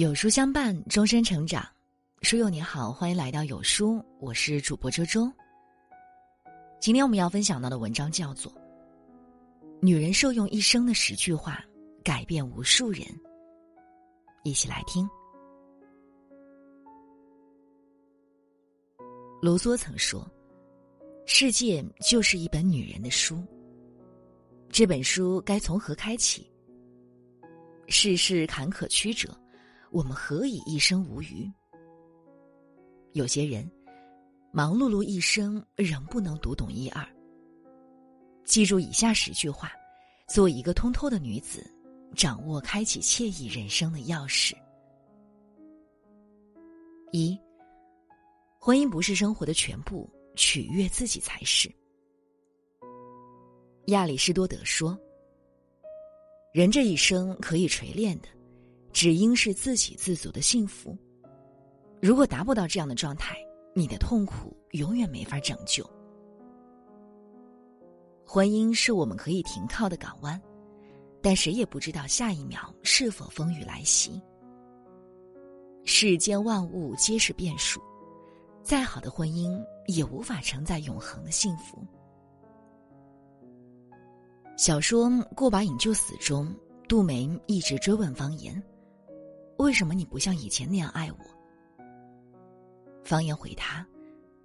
有书相伴，终身成长。书友你好，欢迎来到有书，我是主播周周。今天我们要分享到的文章叫做《女人受用一生的十句话，改变无数人》。一起来听。卢梭曾说：“世界就是一本女人的书。这本书该从何开启？世事坎坷曲折。”我们何以一生无虞？有些人忙碌碌一生，仍不能读懂一二。记住以下十句话，做一个通透的女子，掌握开启惬意人生的钥匙。一，婚姻不是生活的全部，取悦自己才是。亚里士多德说：“人这一生可以锤炼的。”只应是自给自足的幸福。如果达不到这样的状态，你的痛苦永远没法拯救。婚姻是我们可以停靠的港湾，但谁也不知道下一秒是否风雨来袭。世间万物皆是变数，再好的婚姻也无法承载永恒的幸福。小说《过把瘾就死》中，杜梅一直追问方言。为什么你不像以前那样爱我？方言回他：“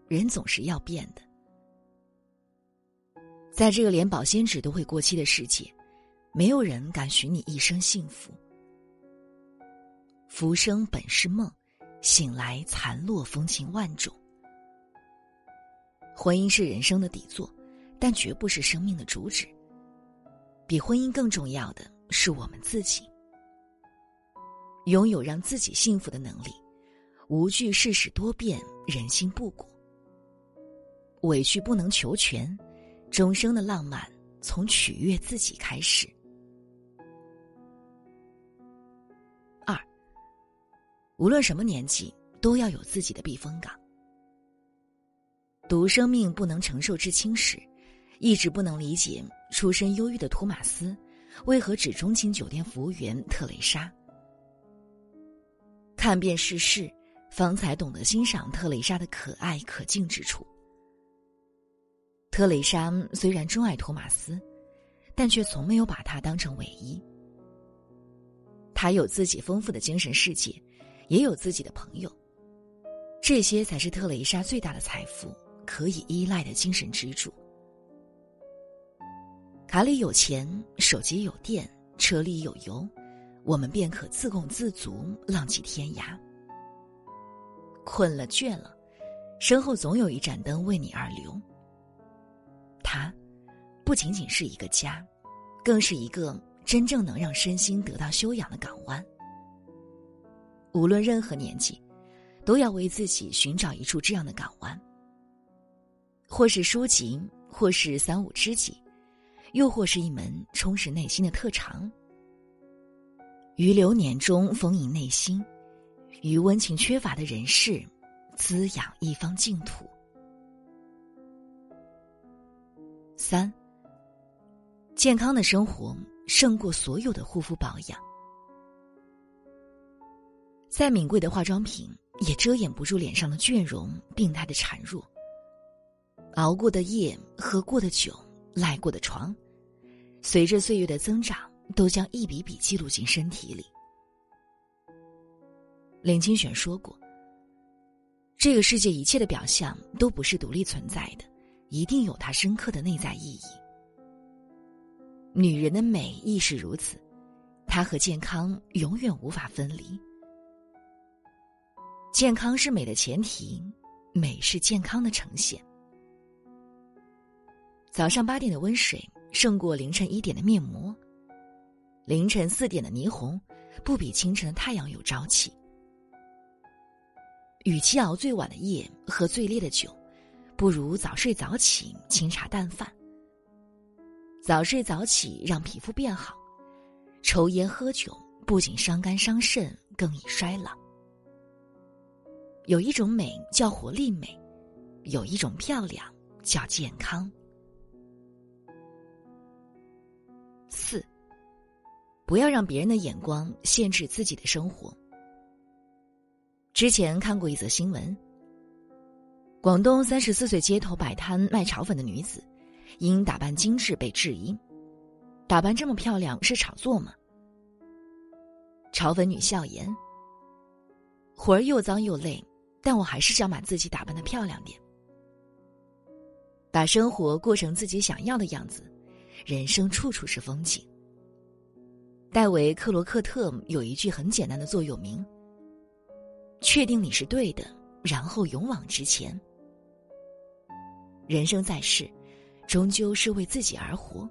人总是要变的。在这个连保鲜纸都会过期的世界，没有人敢许你一生幸福。浮生本是梦，醒来残落风情万种。婚姻是人生的底座，但绝不是生命的主旨。比婚姻更重要的是我们自己。”拥有让自己幸福的能力，无惧世事多变，人心不古。委屈不能求全，终生的浪漫从取悦自己开始。二，无论什么年纪，都要有自己的避风港。读生命不能承受之轻时，一直不能理解出身忧郁的托马斯，为何只钟情酒店服务员特蕾莎。看遍世事，方才懂得欣赏特蕾莎的可爱可敬之处。特蕾莎虽然钟爱托马斯，但却从没有把他当成唯一。他有自己丰富的精神世界，也有自己的朋友，这些才是特蕾莎最大的财富，可以依赖的精神支柱。卡里有钱，手机有电，车里有油。我们便可自供自足，浪迹天涯。困了倦了，身后总有一盏灯为你而流。它，不仅仅是一个家，更是一个真正能让身心得到修养的港湾。无论任何年纪，都要为自己寻找一处这样的港湾。或是书籍，或是三五知己，又或是一门充实内心的特长。于流年中丰盈内心，于温情缺乏的人世，滋养一方净土。三，健康的生活胜过所有的护肤保养。再名贵的化妆品也遮掩不住脸上的倦容、病态的孱弱。熬过的夜，喝过的酒，赖过的床，随着岁月的增长。都将一笔笔记录进身体里。林清玄说过：“这个世界一切的表象都不是独立存在的，一定有它深刻的内在意义。女人的美亦是如此，它和健康永远无法分离。健康是美的前提，美是健康的呈现。早上八点的温水胜过凌晨一点的面膜。”凌晨四点的霓虹，不比清晨的太阳有朝气。与其熬最晚的夜，喝最烈的酒，不如早睡早起，清茶淡饭。早睡早起让皮肤变好，抽烟喝酒不仅伤肝伤肾，更易衰老。有一种美叫活力美，有一种漂亮叫健康。不要让别人的眼光限制自己的生活。之前看过一则新闻：广东三十四岁街头摆摊卖炒粉的女子，因打扮精致被质疑：“打扮这么漂亮是炒作吗？”炒粉女笑言：“活儿又脏又累，但我还是想把自己打扮的漂亮点，把生活过成自己想要的样子，人生处处是风景。”戴维·克罗克特有一句很简单的座右铭。确定你是对的，然后勇往直前。人生在世，终究是为自己而活。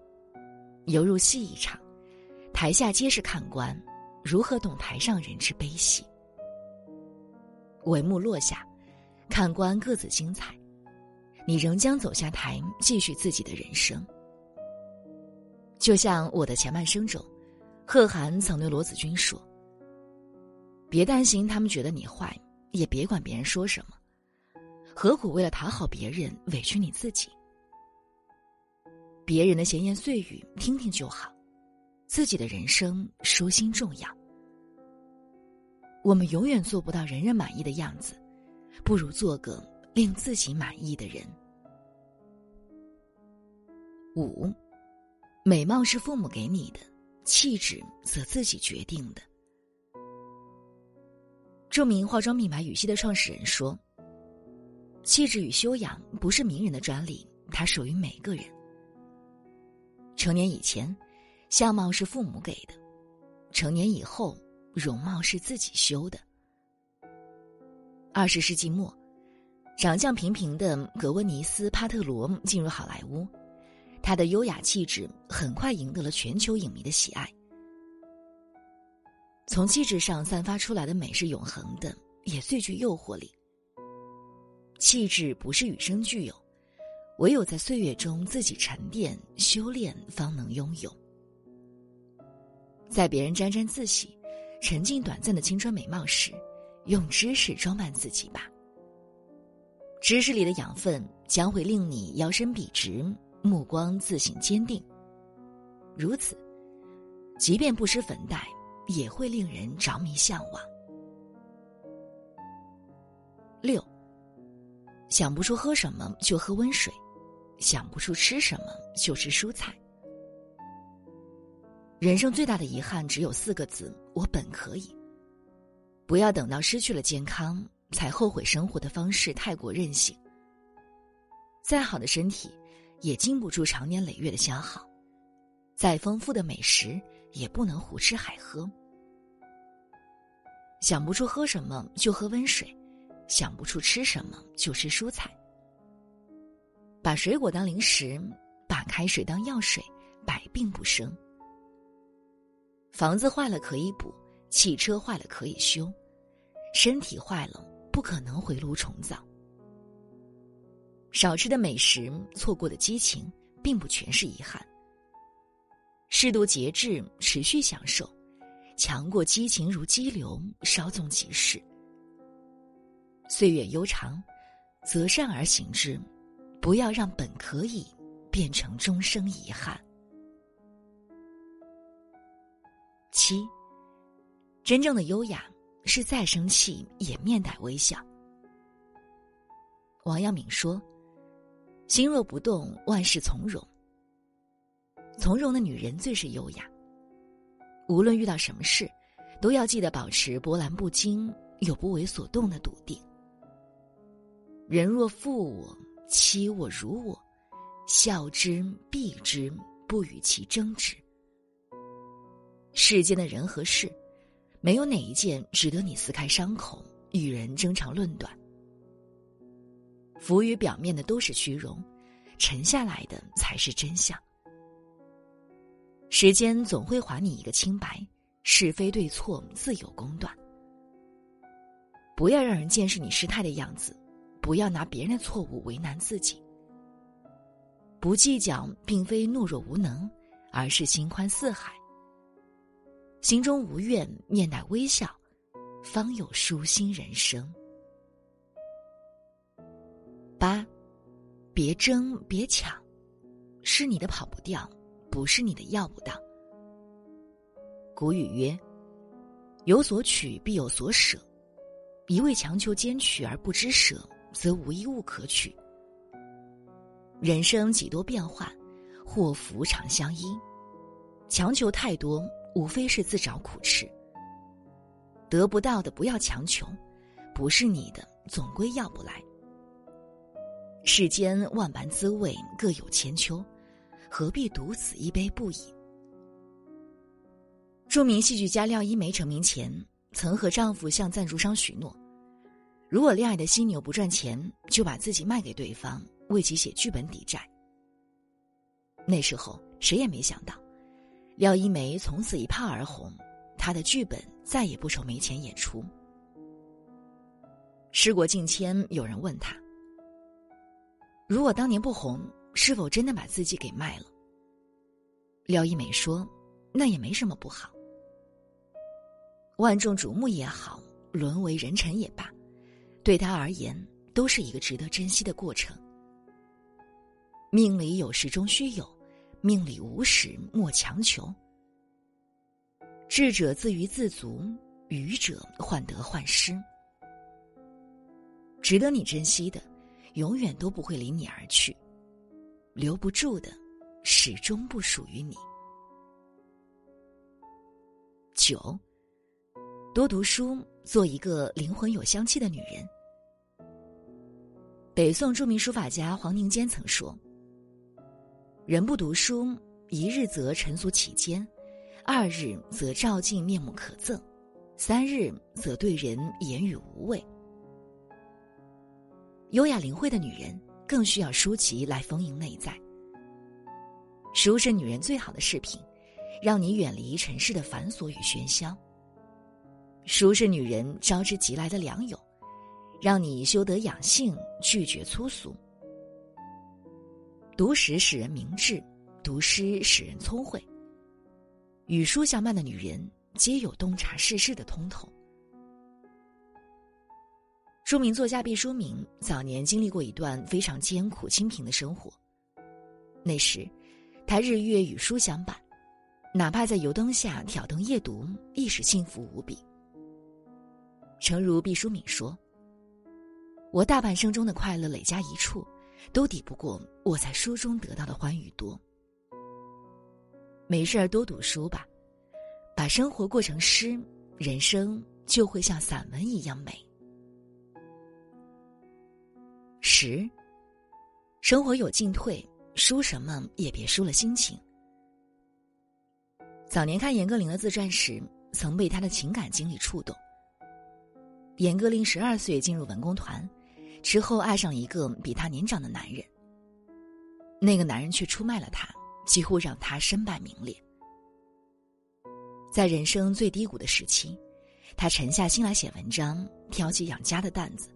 犹如戏一场，台下皆是看官，如何懂台上人之悲喜？帷幕落下，看官各自精彩，你仍将走下台，继续自己的人生。就像我的前半生中，贺涵曾对罗子君说。别担心，他们觉得你坏，也别管别人说什么，何苦为了讨好别人委屈你自己？别人的闲言碎语听听就好，自己的人生舒心重要。我们永远做不到人人满意的样子，不如做个令自己满意的人。五，美貌是父母给你的，气质则自己决定的。著名化妆品牌羽西的创始人说：“气质与修养不是名人的专利，它属于每个人。成年以前，相貌是父母给的；成年以后，容貌是自己修的。”二十世纪末，长相平平的格温尼斯·帕特罗进入好莱坞，他的优雅气质很快赢得了全球影迷的喜爱。从气质上散发出来的美是永恒的，也最具诱惑力。气质不是与生俱有，唯有在岁月中自己沉淀修炼，方能拥有。在别人沾沾自喜、沉浸短暂的青春美貌时，用知识装扮自己吧。知识里的养分将会令你腰身笔直，目光自信坚定。如此，即便不施粉黛。也会令人着迷向往。六，想不出喝什么就喝温水，想不出吃什么就吃蔬菜。人生最大的遗憾只有四个字：我本可以。不要等到失去了健康才后悔生活的方式太过任性。再好的身体，也经不住长年累月的消耗；再丰富的美食。也不能胡吃海喝。想不出喝什么就喝温水，想不出吃什么就吃蔬菜。把水果当零食，把开水当药水，百病不生。房子坏了可以补，汽车坏了可以修，身体坏了不可能回炉重造。少吃的美食，错过的激情，并不全是遗憾。适度节制，持续享受，强过激情如激流，稍纵即逝。岁月悠长，择善而行之，不要让本可以变成终生遗憾。七，真正的优雅是再生气也面带微笑。王阳明说：“心若不动，万事从容。”从容的女人最是优雅。无论遇到什么事，都要记得保持波澜不惊有不为所动的笃定。人若负我，欺我辱我，笑之避之，不与其争执。世间的人和事，没有哪一件值得你撕开伤口与人争长论短。浮于表面的都是虚荣，沉下来的才是真相。时间总会还你一个清白，是非对错自有公断。不要让人见识你失态的样子，不要拿别人的错误为难自己。不计较，并非懦弱无能，而是心宽似海。心中无怨，面带微笑，方有舒心人生。八，别争，别抢，是你的跑不掉。不是你的要不到。古语曰：“有所取必有所舍。”一味强求兼取而不知舍，则无一物可取。人生几多变化，祸福常相依。强求太多，无非是自找苦吃。得不到的不要强求，不是你的总归要不来。世间万般滋味各有千秋，何必独此一杯不已？著名戏剧家廖一梅成名前，曾和丈夫向赞助商许诺，如果恋爱的犀牛不赚钱，就把自己卖给对方，为其写剧本抵债。那时候谁也没想到，廖一梅从此一炮而红，她的剧本再也不愁没钱演出。时过境迁，有人问他。如果当年不红，是否真的把自己给卖了？廖一梅说：“那也没什么不好。万众瞩目也好，沦为人臣也罢，对他而言都是一个值得珍惜的过程。命里有时终须有，命里无时莫强求。智者自娱自足，愚者患得患失。值得你珍惜的。”永远都不会离你而去，留不住的，始终不属于你。九，多读书，做一个灵魂有香气的女人。北宋著名书法家黄庭坚曾说：“人不读书，一日则尘俗起间，二日则照镜面目可憎，三日则对人言语无味。”优雅灵慧的女人更需要书籍来丰盈内在。书是女人最好的饰品，让你远离尘世的繁琐与喧嚣。书是女人招之即来的良友，让你修德养性，拒绝粗俗。读史使人明智，读诗使人聪慧。与书相伴的女人，皆有洞察世事的通透。著名作家毕淑敏早年经历过一段非常艰苦清贫的生活。那时，他日月与书相伴，哪怕在油灯下挑灯夜读，亦是幸福无比。诚如毕淑敏说：“我大半生中的快乐累加一处，都抵不过我在书中得到的欢愉多。”没事儿多读书吧，把生活过成诗，人生就会像散文一样美。十，生活有进退，输什么也别输了心情。早年看严歌苓的自传时，曾被她的情感经历触动。严歌苓十二岁进入文工团，之后爱上一个比她年长的男人。那个男人却出卖了她，几乎让她身败名裂。在人生最低谷的时期，她沉下心来写文章，挑起养家的担子。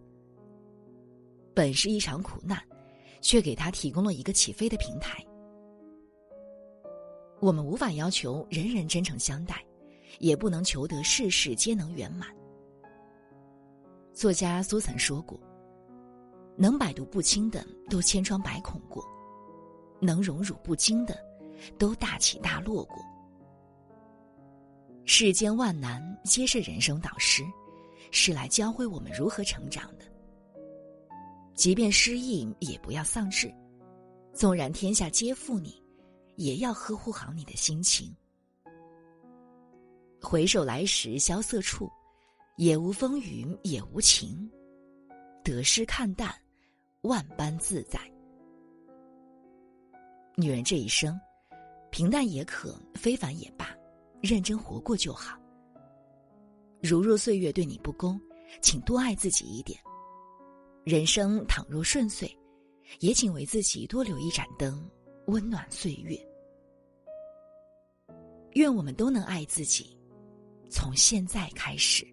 本是一场苦难，却给他提供了一个起飞的平台。我们无法要求人人真诚相待，也不能求得事事皆能圆满。作家苏岑说过：“能百毒不侵的，都千疮百孔过；能荣辱不惊的，都大起大落过。”世间万难，皆是人生导师，是来教会我们如何成长的。即便失意，也不要丧志；纵然天下皆负你，也要呵护好你的心情。回首来时萧瑟处，也无风雨也无晴。得失看淡，万般自在。女人这一生，平淡也可，非凡也罢，认真活过就好。如若岁月对你不公，请多爱自己一点。人生倘若顺遂，也请为自己多留一盏灯，温暖岁月。愿我们都能爱自己，从现在开始。